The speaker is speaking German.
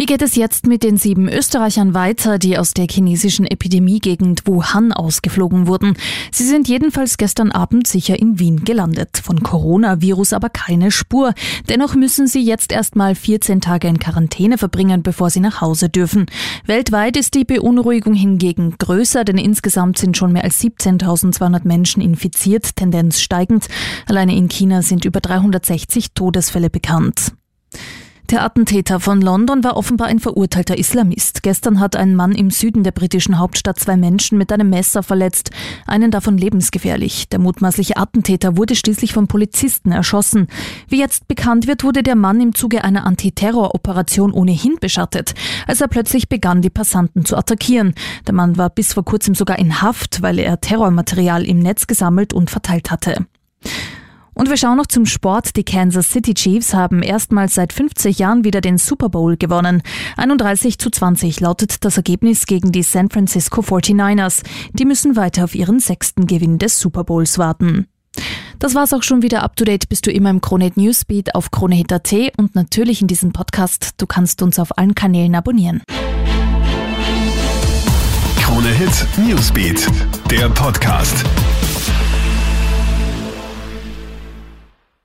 Wie geht es jetzt mit den sieben Österreichern weiter, die aus der chinesischen Epidemiegegend Wuhan ausgeflogen wurden? Sie sind jedenfalls gestern Abend sicher in Wien gelandet. Von Coronavirus aber keine Spur. Dennoch müssen sie jetzt erstmal 14 Tage in Quarantäne verbringen, bevor sie nach Hause dürfen. Weltweit ist die Beunruhigung hingegen größer, denn insgesamt sind schon mehr als 17.200 Menschen infiziert, Tendenz steigend. Alleine in China sind über 360 Todesfälle bekannt. Der Attentäter von London war offenbar ein verurteilter Islamist. Gestern hat ein Mann im Süden der britischen Hauptstadt zwei Menschen mit einem Messer verletzt, einen davon lebensgefährlich. Der mutmaßliche Attentäter wurde schließlich von Polizisten erschossen. Wie jetzt bekannt wird, wurde der Mann im Zuge einer Antiterroroperation ohnehin beschattet, als er plötzlich begann, die Passanten zu attackieren. Der Mann war bis vor kurzem sogar in Haft, weil er Terrormaterial im Netz gesammelt und verteilt hatte. Wir schauen noch zum Sport. Die Kansas City Chiefs haben erstmals seit 50 Jahren wieder den Super Bowl gewonnen. 31 zu 20 lautet das Ergebnis gegen die San Francisco 49ers. Die müssen weiter auf ihren sechsten Gewinn des Super Bowls warten. Das war's auch schon wieder up to date. Bist du immer im Krone Newsbeat auf KroneHit.at und natürlich in diesem Podcast. Du kannst uns auf allen Kanälen abonnieren. KroneHit Newsbeat, der Podcast.